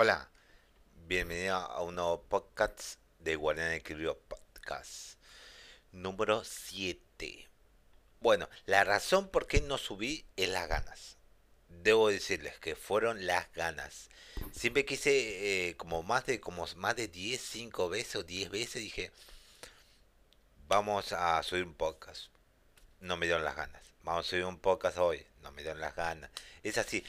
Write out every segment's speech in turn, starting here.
Hola, bienvenido a un nuevo podcast de Guardián Equilibrio Podcast número 7. Bueno, la razón por qué no subí es las ganas. Debo decirles que fueron las ganas. Siempre quise eh, como más de como más de 10, 5 veces o 10 veces dije, vamos a subir un podcast. No me dieron las ganas. Vamos a subir un podcast hoy. No me dieron las ganas. Es así.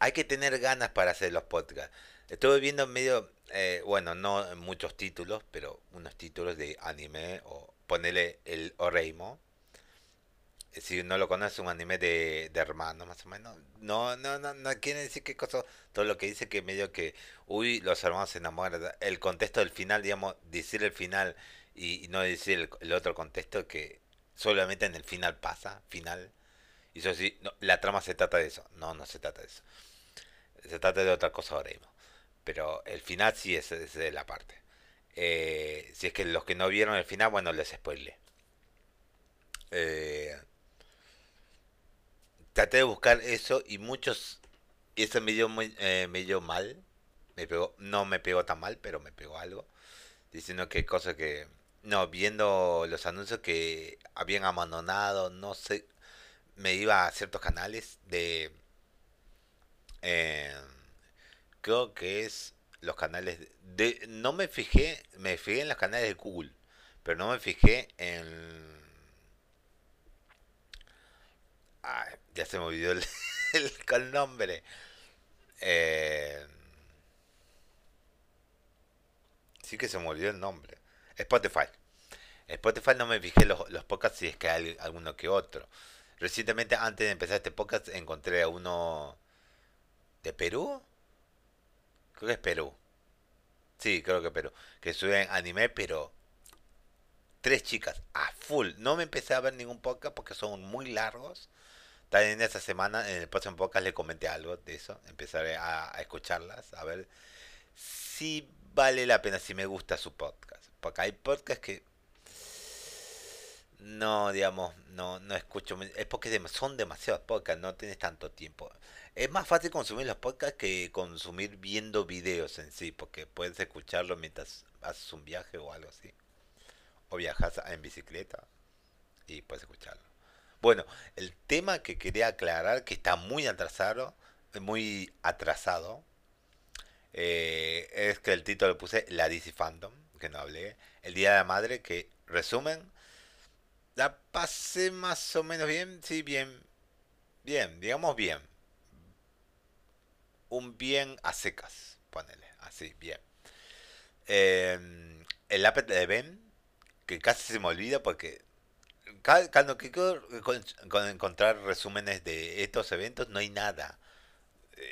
Hay que tener ganas para hacer los podcasts. Estuve viendo medio, eh, bueno, no muchos títulos, pero unos títulos de anime o ponerle el Oreimo. Si no lo conoce, un anime de, de hermanos, más o menos. No, no, no, no quiere decir qué cosa. Todo lo que dice que medio que, uy, los hermanos se enamoran. El contexto del final, digamos, decir el final y, no decir el, otro contexto que solamente en el final pasa, final. Y eso sí, no, la trama se trata de eso. No, no se trata de eso. Se trata de otra cosa ahora mismo. Pero el final sí es, de la parte. Eh, si es que los que no vieron el final, bueno, les spoilé. Eh, traté de buscar eso y muchos. Y eso me dio, eh, me dio mal. Me pegó, no me pegó tan mal, pero me pegó algo. Diciendo que cosas que. No, viendo los anuncios que habían abandonado, no sé. Me iba a ciertos canales de. Eh, creo que es los canales de, no me fijé me fijé en los canales de Google pero no me fijé en ya se me olvidó el, el, nombre. Eh, sí que se me olvidó el nombre. Spotify. Spotify no me fijé los, los podcasts si es que hay alguno que otro. Recientemente antes de empezar este podcast encontré a uno de Perú Creo que es Perú. Sí, creo que Perú. Que suben anime, pero tres chicas a full. No me empecé a ver ningún podcast porque son muy largos. También esta semana, en el próximo podcast, le comenté algo de eso. Empezaré a, escucharlas, a ver si vale la pena, si me gusta su podcast. Porque hay podcasts que no, digamos, no, no escucho. Es porque son demasiados podcasts, no tienes tanto tiempo. Es más fácil consumir los podcasts que consumir viendo videos en sí, porque puedes escucharlo mientras haces un viaje o algo así. O viajas en bicicleta y puedes escucharlo. Bueno, el tema que quería aclarar, que está muy atrasado, muy atrasado, eh, es que el título lo puse La DC Fandom, que no hablé. El Día de la Madre, que resumen, la pasé más o menos bien, sí, bien, bien, digamos bien un bien a secas, ponele, así, bien. Em, el Apple de Ben, que casi se me olvida porque cuando quiero con, encontrar resúmenes de estos eventos no hay nada.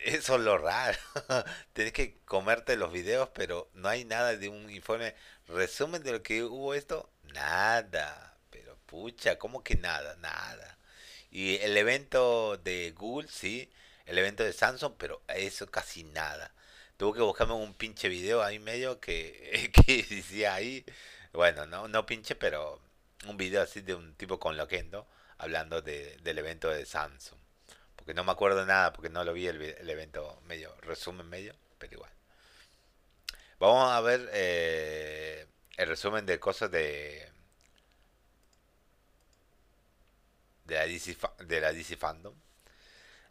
Eso es lo raro. Tienes que comerte los videos, pero no hay nada de un informe resumen de lo que hubo esto. Nada. Pero pucha, ¿cómo que nada? Nada. Y el evento de Google, sí el evento de Samsung, pero eso casi nada. Tuve que buscarme un pinche video ahí medio que, que decía ahí, bueno, no, no pinche, pero un video así de un tipo con loquendo hablando de, del evento de Samsung. Porque no me acuerdo nada, porque no lo vi el, el evento medio, resumen medio, pero igual. Vamos a ver eh, el resumen de cosas de de la DC, de la DC Fandom.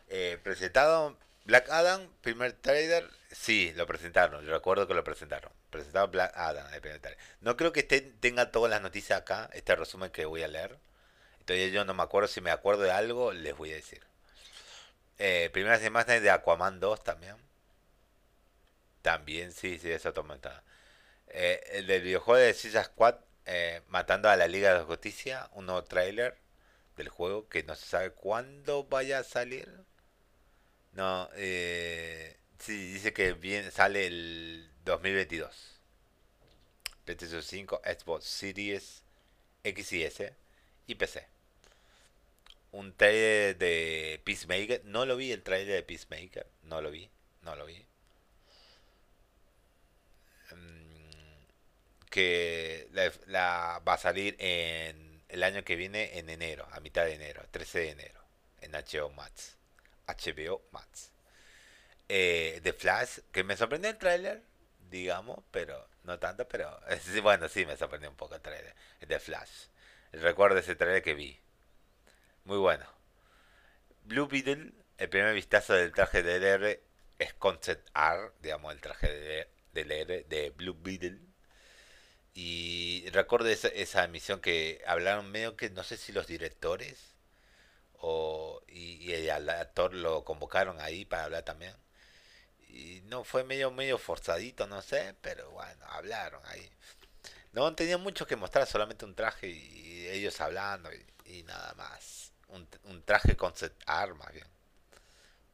Eh, presentado Black Adam, primer trailer, sí, lo presentaron, yo recuerdo que lo presentaron. Presentado Black Adam, el primer trailer. No creo que tenga todas las noticias acá, este resumen que voy a leer. Entonces yo no me acuerdo, si me acuerdo de algo, les voy a decir. Eh, primeras imágenes de Aquaman 2 también. También, sí, sí, eso toma eh, el del videojuego de Silla Squad, eh, matando a la Liga de Justicia, un nuevo trailer del juego que no se sabe cuándo vaya a salir. No, eh, sí, dice que bien, sale el 2022. PlayStation 5, Xbox Series X y S y PC. Un trailer de Peacemaker. No lo vi el trailer de Peacemaker. No lo vi. No lo vi. Mm, que la, va a salir en el año que viene en enero, a mitad de enero, 13 de enero, en HBO Max. HBO Max. eh, de Flash, que me sorprendió el tráiler, digamos, pero no tanto, pero bueno, sí me sorprendió un poco el tráiler de Flash. Recuerdo ese tráiler que vi. Muy bueno. Blue Beetle, el primer vistazo del traje del héroe es concept art, digamos, el traje de, del héroe de Blue Beetle. Y recuerdo esa, esa emisión que hablaron medio que no sé si los directores o y, y el actor lo convocaron ahí para hablar también. Y no fue medio medio forzadito no sé pero bueno hablaron ahí. No tenían mucho que mostrar solamente un traje y, ellos hablando y, nada más. Un, un traje con set armas bien.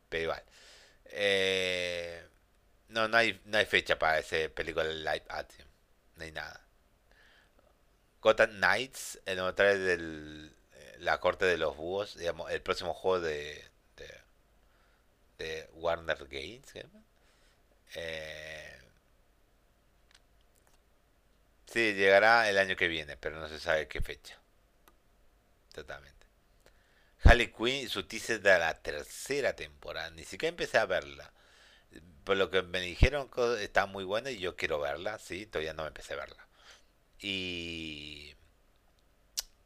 Pero igual. Eh, no no hay no hay fecha para ese película live action no hay nada. Gotham Knights el nuevo trailer del la corte de los búhos, digamos, el próximo juego de, de, Warner Games. Eh, sí, llegará el año que viene, pero no se sabe qué fecha. Totalmente. Harley Quinn, su teaser de la tercera temporada. Ni siquiera empecé a verla. Por lo que me dijeron está muy buena y yo quiero verla, sí, todavía no empecé a verla. Y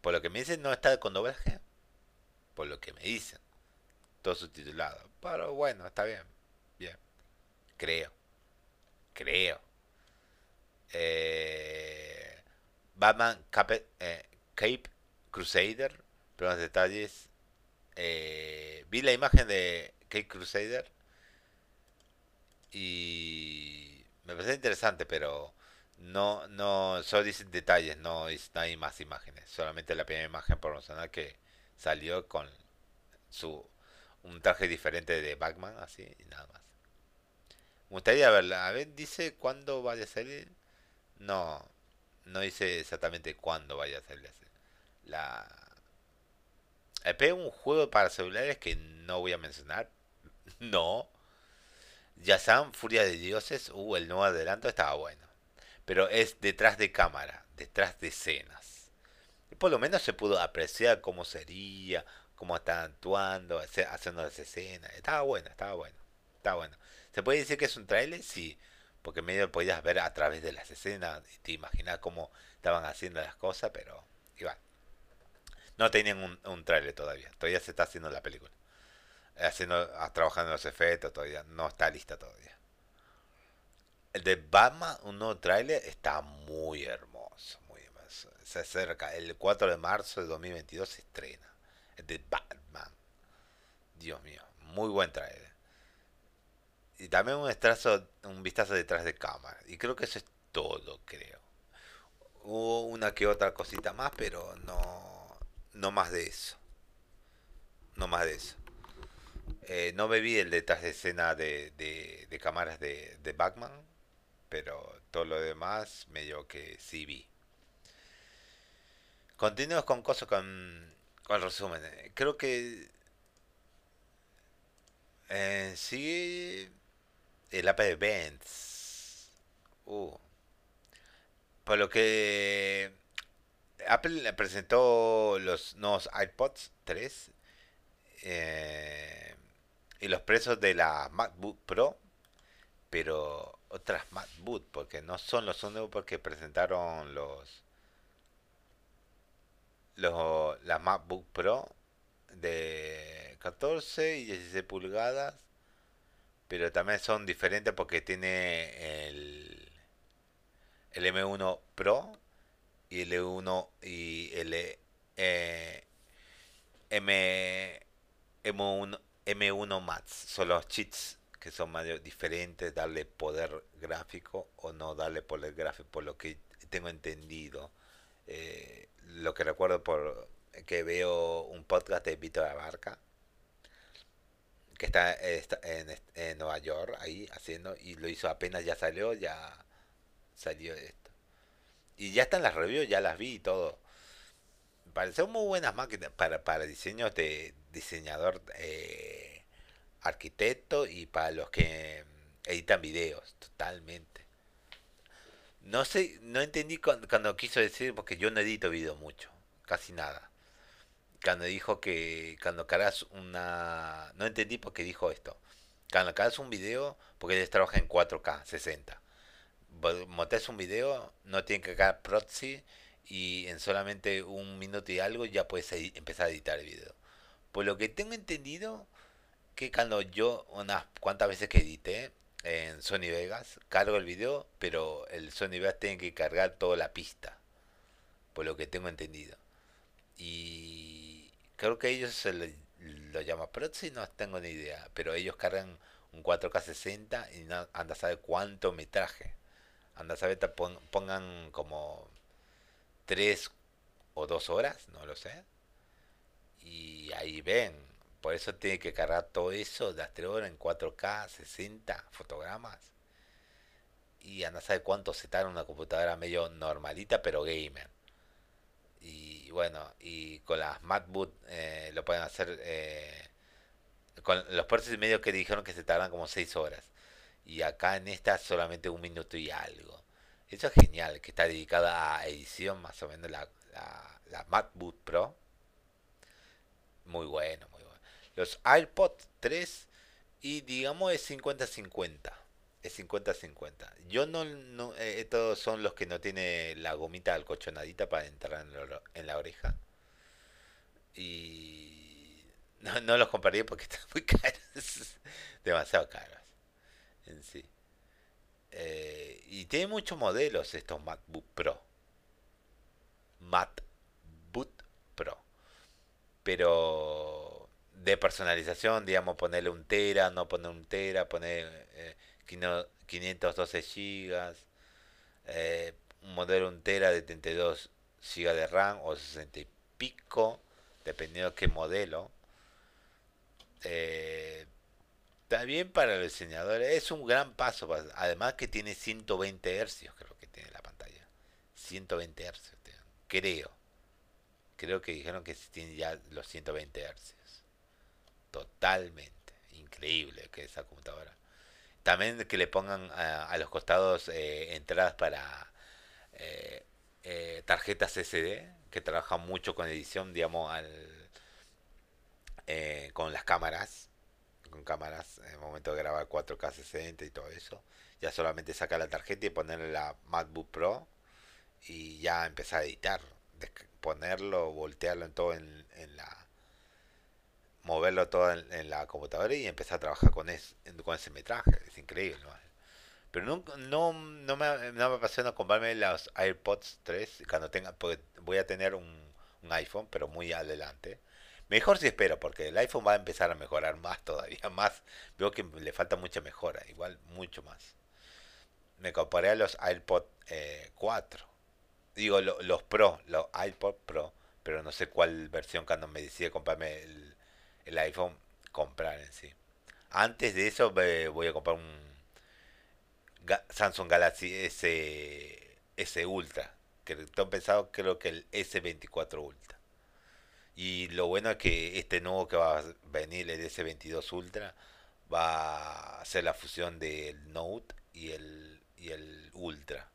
por lo que me dicen, no está con doblaje. Por lo que me dicen. Todo subtitulado. Pero bueno, está bien. Bien. Creo. Creo. Eh, Batman Cape, eh, Cape Crusader. Pero los detalles. Eh, vi la imagen de Cape Crusader. Y me parece interesante, pero no, no, solo dicen detalles, no, no hay más imágenes. Solamente la primera imagen promocional que salió con su un traje diferente de Batman, así, y nada más. Me gustaría verla. A ver, dice cuándo vaya a salir. No, no dice exactamente cuándo vaya a salir. La. EP un juego para celulares que no voy a mencionar. No. Ya saben, Furia de Dioses. Uh, el nuevo adelanto estaba bueno pero es detrás de cámara, detrás de escenas. Y por lo menos se pudo apreciar cómo sería, cómo estaban actuando, haciendo las escenas. Estaba bueno, estaba bueno, estaba bueno. ¿Se puede decir que es un trailer? Sí, porque medio podías ver a través de las escenas y te imaginas cómo estaban haciendo las cosas, pero igual. No tenían un, un trailer todavía, todavía se está haciendo la película. Haciendo, trabajando en los efectos todavía, no está lista todavía. El de Batman, un nuevo tráiler, está muy hermoso, muy hermoso. Se acerca, el 4 de marzo de 2022 se estrena. El de Batman. Dios mío, muy buen tráiler. Y también un, estrazo, un vistazo detrás de cámara. Y creo que eso es todo, creo. Hubo una que otra cosita más, pero no, no más de eso. No más de eso. Eh, no me vi el detrás de escena de, de, cámaras de, de Batman pero todo lo demás medio que sí vi. Continuamos con cosas con, con resumen. Creo que eh, sí el Apple Events. Uh. Por lo que Apple presentó los nuevos iPods 3 eh, y los precios de la MacBook Pro, pero otras MacBook, porque no son los nuevos porque presentaron los, los las MacBook Pro de 14 y 16 pulgadas, pero también son diferentes porque tiene el, el M1 Pro y el E1 y el eh, M, M1, M1 Max, son los cheats que son medio diferentes, darle poder gráfico o no darle poder gráfico, por lo que tengo entendido. Eh, lo que recuerdo por que veo un podcast de Víctor Abarca, que está, en, Nueva York ahí haciendo, y lo hizo apenas ya salió, ya salió esto. Y ya están las reviews, ya las vi y todo. Parecen muy buenas máquinas para, para diseños de diseñador. Eh, arquitecto y para los que editan videos, totalmente. No sé, no entendí cuando, quiso decir, porque yo no edito video mucho, casi nada. Cuando dijo que cuando cargas una... No entendí por qué dijo esto. Cuando hagas un video, porque ellos trabajan en 4K, 60. Montas un video, no tiene que caer proxy y en solamente un minuto y algo ya puedes empezar a editar el video. Por lo que tengo entendido, que cuando yo unas cuantas veces que edité en Sony Vegas, cargo el video, pero el Sony Vegas tiene que cargar toda la pista. Por lo que tengo entendido. Y creo que ellos se lo llama Proxy, no tengo ni idea, pero ellos cargan un 4K 60 y no, anda a saber cuánto metraje. Anda a saber, pongan como 3 o 2 horas, no lo sé. Y ahí ven, por eso tiene que cargar todo eso de las 3 horas en 4K 60 fotogramas. Y anda a saber cuánto se tarda una computadora medio normalita, pero gamer y bueno, y con las MacBook eh, lo pueden hacer eh, con los puertos y medio que dijeron que se tardan como 6 horas. Y acá en esta solamente un minuto y algo. Eso es genial, que está dedicada a edición más o menos la, la, MacBook Pro. Muy bueno, muy bueno. Los AirPods 3 y digamos es 50-50 es 50-50. Yo no, no eh, estos son los que no tiene la gomita al cochonadita para entrar en, la oreja. Y no, no los compraría porque están muy caros, demasiado caros en sí. Eh, y tiene muchos modelos estos MacBook Pro. MacBook Pro. Pero de personalización, digamos, ponerle un tera, no poner un tera, poner eh, 512 GB, eh, un modelo 1 tera de 32 GB de RAM o 60 y pico, dependiendo de qué modelo. Eh, también para los diseñadores es un gran paso, además que tiene 120 Hz, creo que tiene la pantalla. 120 Hz, creo. Creo que dijeron que tiene ya los 120 Hz. Totalmente increíble que esa computadora. También que le pongan a, los costados eh, entradas para eh, eh, tarjetas SD, que trabajan mucho con edición, digamos, al, con las cámaras, con cámaras, en el momento de grabar 4K 60 y todo eso. Ya solamente saca la tarjeta y ponerle la MacBook Pro y ya empezar a editar, ponerlo, voltearlo en todo en, en la moverlo todo en, la computadora y empezar a trabajar con, con ese metraje. Es increíble. Pero no, no, no, me, no me apasiona comprarme los AirPods 3 cuando tenga, porque voy a tener un, un iPhone, pero muy adelante. Mejor si espero, porque el iPhone va a empezar a mejorar más todavía, más. Veo que le falta mucha mejora, igual mucho más. Me comparé a los AirPods 4. Eh, Digo, los Pro, los iPod Pro, pero no sé cuál versión cuando me decidí comprarme el, el iPhone comprar en sí. Antes de eso voy a comprar un Samsung Galaxy S, S Ultra. Que tengo pensado creo que el S24 Ultra. Y lo bueno es que este nuevo que va a venir, el S22 Ultra, va a ser la fusión del Note y el, y el Ultra.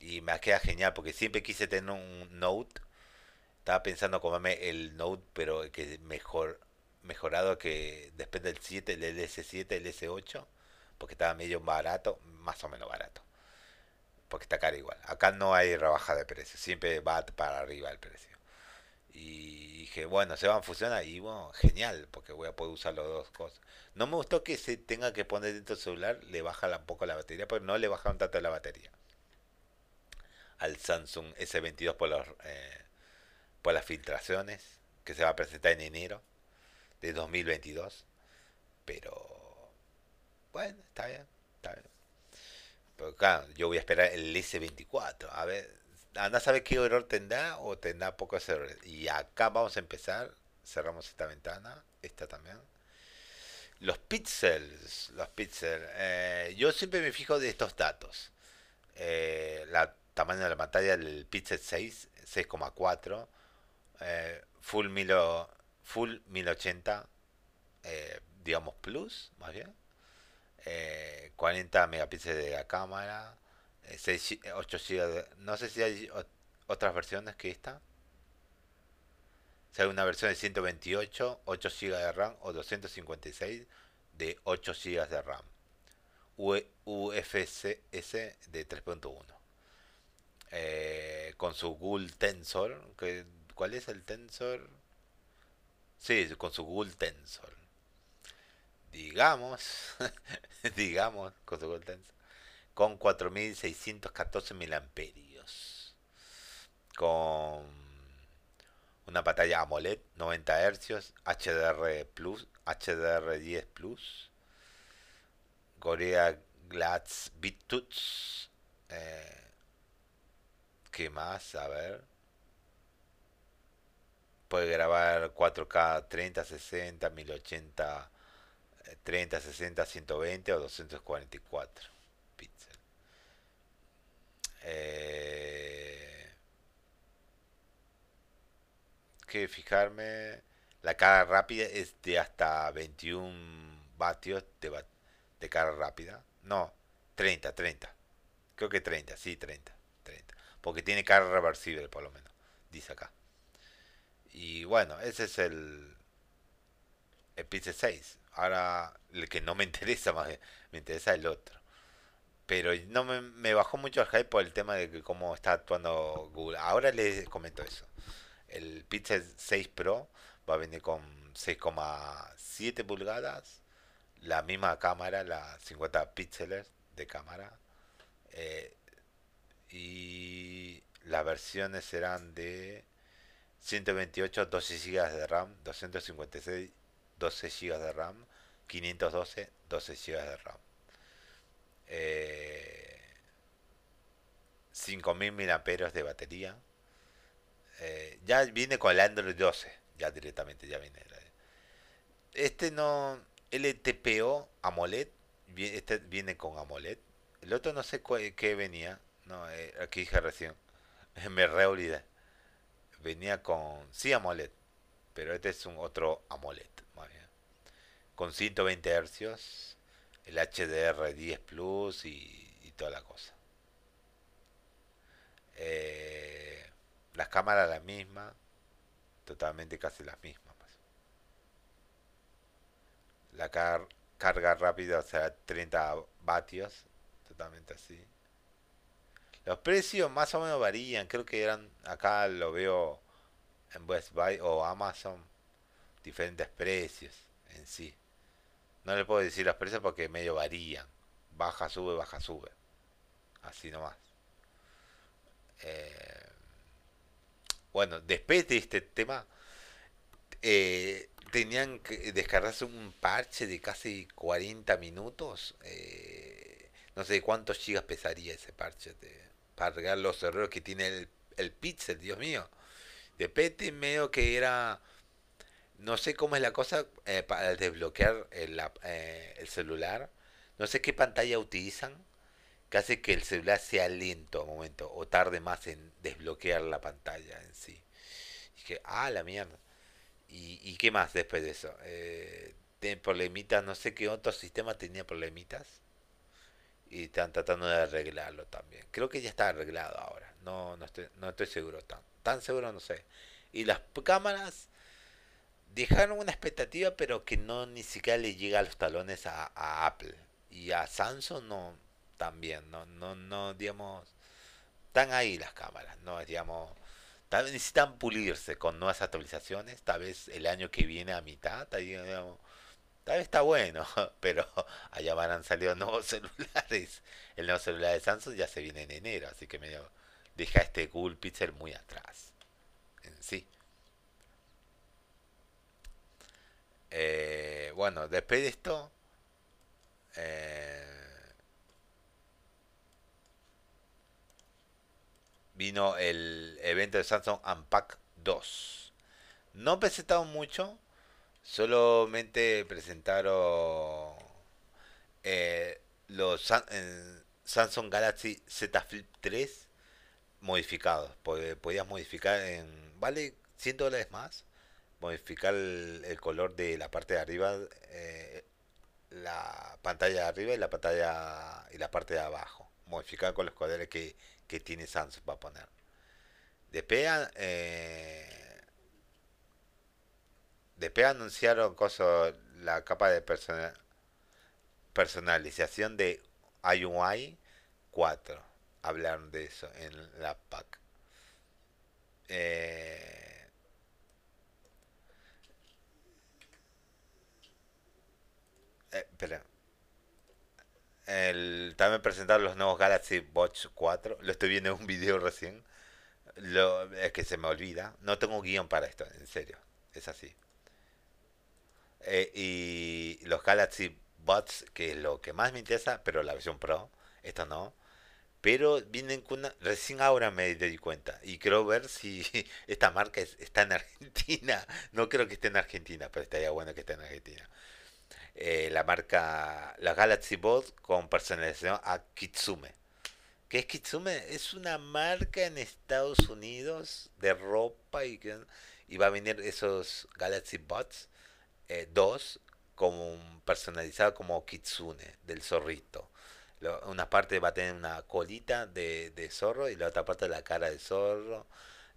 Y me queda genial porque siempre quise tener un Note. Estaba pensando comprarme el Note, pero que mejor mejorado que después del 7, el S7, el S8, porque estaba medio barato, más o menos barato. Porque está caro igual. Acá no hay rebaja de precio, siempre va para arriba el precio. Y dije, bueno, se van a fusionar y bueno, genial, porque voy a poder usar las dos cosas. No me gustó que se tenga que poner dentro del celular, le baja un poco la batería, pero no le bajaron tanto la batería. Al Samsung S22 por, los, eh, por las filtraciones, que se va a presentar en enero de 2022. Pero bueno, está bien, está bien. Pero claro, yo voy a esperar el S24. A ver, anda a saber qué error tendrá o tendrá pocos errores. Y acá vamos a empezar. Cerramos esta ventana, esta también. Los píxeles, los píxeles. Eh, yo siempre me fijo de estos datos. Eh, la tamaño de la pantalla del pixel 6, 6,4. Eh, full milo, full 1080, eh, digamos plus, más bien. 40 eh, megapíxeles de la cámara, 6, eh, 8 GB No sé si hay otras versiones que esta. Si hay una versión de 128, 8 GB de RAM o 256, de 8 GB de RAM. UFS de 3.1. Eh, con su Google Tensor. Que, ¿Cuál es el Tensor? Sí, con su Google Tensor. Digamos, digamos, con su Google Tensor. Con 4614 amperios Con una pantalla AMOLED 90 Hz, HDR Plus, HDR10 Plus, Gorilla Glass BitTouch. Eh, ¿Qué más? A ver. Puede grabar 4K 30, 60, 1080, 30, 60, 120 o 244 píxeles. Eh, que fijarme. La carga rápida es de hasta 21 vatios de, de carga rápida. No, 30, 30. Creo que 30, sí, 30, 30. Porque tiene carga reversible por lo menos, dice acá. Y bueno, ese es el, el Pixel 6. Ahora, el que no me interesa más, me interesa el otro. Pero no me, me bajó mucho el hype por el tema de cómo está actuando Google. Ahora les comento eso. El Pixel 6 Pro va a venir con 6,7 pulgadas, la misma cámara, la 50 píxeles de cámara. Eh, y las versiones serán de 128, 12 GB de RAM, 256, 12 GB de RAM, 512, 12 GB de RAM. Eh, 5000 mAh de batería eh, ya viene con el Android 12, ya directamente ya viene. Este no, LTPO AMOLED, este viene con AMOLED. El otro no sé qué venía, no, eh, aquí dije recién, me reolvidé. Venía con, sí AMOLED, pero este es un otro AMOLED, con 120 Hz, el HDR10 Plus y, y toda la cosa. Eh, las cámaras las mismas, totalmente casi las mismas. Pues. La carga rápida será 30 vatios, totalmente así. Los precios más o menos varían, creo que eran, acá lo veo en West Buy o Amazon, diferentes precios en sí. No le puedo decir los precios porque medio varían. Baja, sube, baja, sube. Así nomás. Eh, bueno, después de este tema, eh, tenían que descargarse un parche de casi 40 minutos. Eh, no sé cuántos gigas pesaría ese parche para arreglar los errores que tiene el, el Pixel, Dios mío. Después medio que era... No sé cómo es la cosa eh, para desbloquear el, el celular. No sé qué pantalla utilizan que hace que el celular sea lento a momento o tarde más en desbloquear la pantalla en sí. Y que, ah, la mierda. ¿Y, y qué más después de eso? Eh, problemitas, no sé qué otro sistema tenía problemitas. Y están tratando de arreglarlo también. Creo que ya está arreglado ahora. No, no, estoy, no estoy seguro. Tan, tan seguro no sé. Y las cámaras dejaron una expectativa, pero que no ni siquiera le llega a los talones a, Apple. Y a Samsung no, también, no, no, no, digamos, están ahí las cámaras, no, digamos, tal vez necesitan pulirse con nuevas actualizaciones, tal vez el año que viene a mitad, tal, vez está bueno, pero allá van han salido nuevos celulares, el nuevo celular de Samsung ya se viene en enero, así que medio deja este Google Pixel muy atrás, en sí. Eh, bueno, después de esto, eh, vino el evento de Samsung Unpack 2. No presentaron mucho, solamente presentaron eh, los Samsung Galaxy Z Flip 3 modificados. Podías modificar en. Vale 100 dólares más. Modificar el, color de la parte de arriba, eh, la pantalla de arriba y la pantalla y la parte de abajo. Modificar con los colores que que tiene Samsung para poner. Después, eh, después anunciaron cosas, la capa de personal, personalización de IUI 4. Hablaron de eso en la PAC. Eh, eh, espera. El, también presentaron los nuevos Galaxy Watch 4. Lo estoy viendo en un video recién. Lo, es que se me olvida. No tengo guion para esto, en serio. Es así. Eh, y los Galaxy Buds, que es lo que más me interesa, pero la versión Pro, esto no. Pero vienen con una... Recién ahora me di cuenta. Y quiero ver si esta marca está en Argentina. No creo que esté en Argentina, pero estaría bueno que esté en Argentina. Eh, la marca... La Galaxy Buds con personalización a Kitsume. ¿Qué es Kitsume? Es una marca en Estados Unidos de ropa y, y va a venir esos Galaxy Buds eh, dos como personalizado como kitsune del zorrito. una parte va a tener una colita de, zorro y la otra parte la cara de zorro.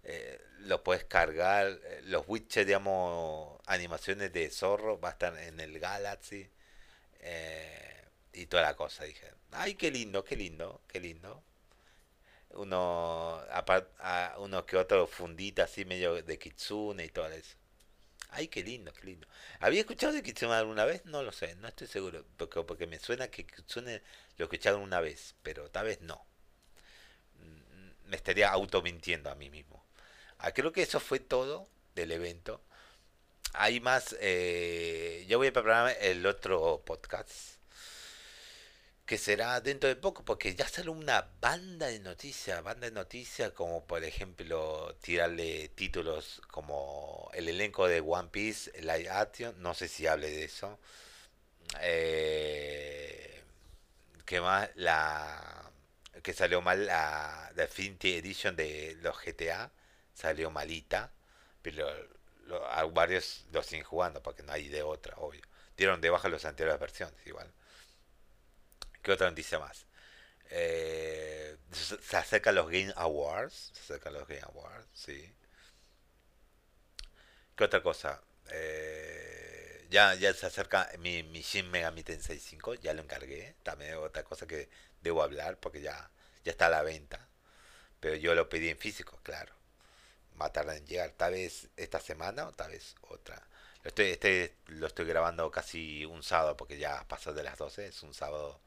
Eh, lo puedes cargar, eh, los widgets, digamos, animaciones de zorro va a estar en el Galaxy y toda la cosa. Dije, ay, qué lindo, qué lindo, qué lindo. Uno, a, uno que otro fundita así medio de kitsune y todo eso. Ay, qué lindo, qué lindo. ¿Había escuchado de Kitsune alguna vez? No lo sé, no estoy seguro. Porque, porque me suena que Kitsune lo escucharon una vez, pero tal vez no. Mm, me estaría automintiendo a mí mismo. Ah, creo que eso fue todo del evento. Hay más. Eh, yo voy a preparar el otro podcast que será dentro de poco, porque ya sale una banda de noticias, banda de noticias como por ejemplo tirarle títulos como el elenco de One Piece, Live Action, no sé si hable de eso. Eh, que más la que salió mal la Definitive Edition de los GTA, salió malita, pero varios los siguen jugando porque no hay de otra, obvio. Dieron de baja las anteriores versiones igual. ¿Qué otra noticia más? Eh, se acercan los Game Awards. Se acercan los Game Awards, sí. ¿Qué otra cosa? Eh, ya, ya se acerca mi, mi Shin Megami Tensei 5, ya lo encargué. También otra cosa que debo hablar porque ya, ya está a la venta. Pero yo lo pedí en físico, claro. Va a tardar en llegar, tal vez esta semana o tal vez otra. Lo estoy, este, lo estoy grabando casi un sábado porque ya pasó de las 12, es un sábado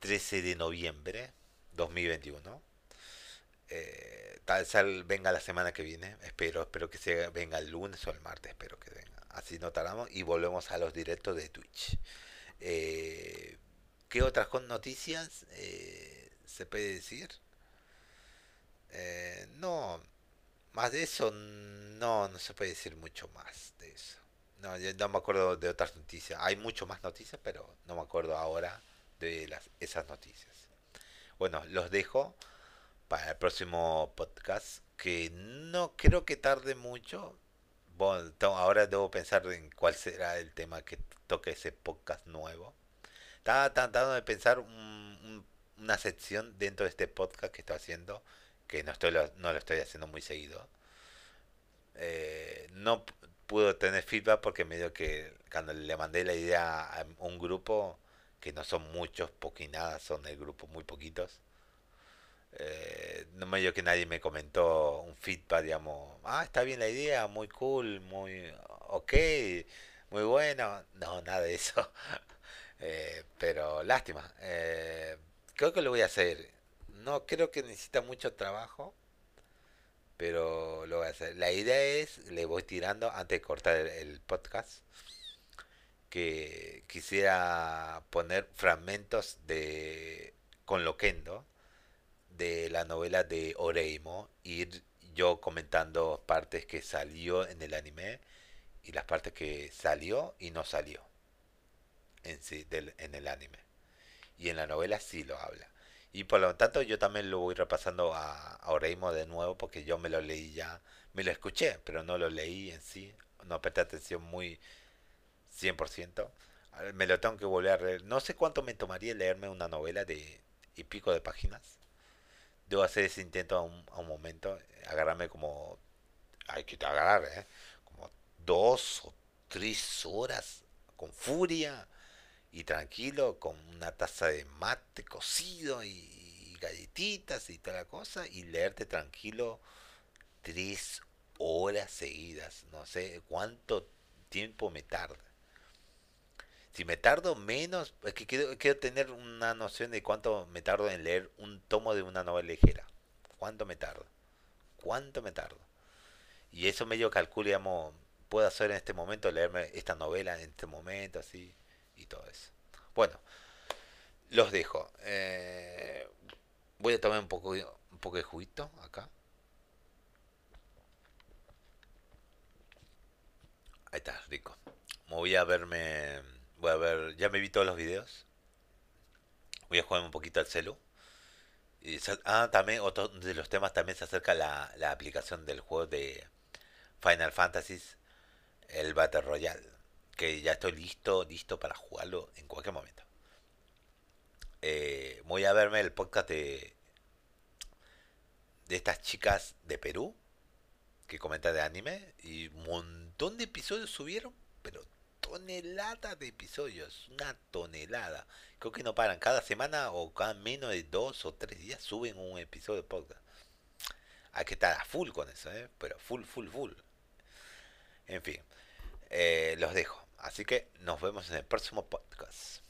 13 de noviembre 2021. Eh, tal vez venga la semana que viene, espero, espero que se venga el lunes o el martes, espero que venga. Así no tardamos y volvemos a los directos de Twitch. Eh, ¿Qué otras noticias eh, se puede decir? Eh, no, más de eso no, no se puede decir mucho más de eso. No, no me acuerdo de otras noticias. Hay mucho más noticias, pero no me acuerdo ahora de las, esas noticias. Bueno, los dejo para el próximo podcast que no creo que tarde mucho. Bueno, ahora debo pensar en cuál será el tema que toque ese podcast nuevo. Estaba tratando de pensar una sección dentro de este podcast que estoy haciendo, que no, estoy, no lo estoy haciendo muy seguido. Eh, no pudo tener feedback porque medio que cuando le mandé la idea a un grupo que no son muchos, nada son el grupo muy poquitos. Eh, no me dio que nadie me comentó un feedback, digamos, ah, está bien la idea, muy cool, muy ok, muy bueno. No, nada de eso. Eh, pero lástima. Eh, creo que lo voy a hacer. No creo que necesita mucho trabajo, pero lo voy a hacer. La idea es, le voy tirando antes de cortar el podcast que quisiera poner fragmentos de con Loquendo de la novela de Oreimo, ir yo comentando partes que salió en el anime y las partes que salió y no salió en sí del, en el anime. Y en la novela sí lo habla. Y por lo tanto yo también lo voy repasando a, Oreimo de nuevo porque yo me lo leí ya, me lo escuché, pero no lo leí en sí, no presté atención muy 100%. Me lo tengo que volver a leer. No sé cuánto me tomaría leerme una novela de y pico de páginas. Debo hacer ese intento a un, a un momento. Agarrarme como... Hay que agarrar, ¿eh? Como dos o tres horas con furia y tranquilo con una taza de mate cocido y galletitas y toda la cosa y leerte tranquilo tres horas seguidas. No sé cuánto tiempo me tarda. Si me tardo menos, es que quiero, quiero tener una noción de cuánto me tardo en leer un tomo de una novela ligera. ¿Cuánto me tardo? ¿Cuánto me tardo? Y eso medio calculo, digamos, puedo hacer en este momento, leerme esta novela en este momento, así, y todo eso. Bueno, los dejo. Eh, voy a tomar un poco, un poco de juguito acá. Ahí está, rico. Me voy a verme, voy a ver, ya me vi todos los videos. Voy a jugar un poquito al celu. Y, ah, también otro de los temas también se acerca la, la aplicación del juego de Final Fantasy, el Battle Royale, que ya estoy listo, listo para jugarlo en cualquier momento. Eh, voy a verme el podcast de, de estas chicas de Perú que comentan de anime y un montón de episodios subieron, pero toneladas de episodios, una tonelada. Creo que no paran, cada semana o cada menos de dos o tres días suben un episodio de podcast. Hay que estar a full con eso, ¿eh? pero full, full, full. En fin, eh, los dejo. Así que nos vemos en el próximo podcast.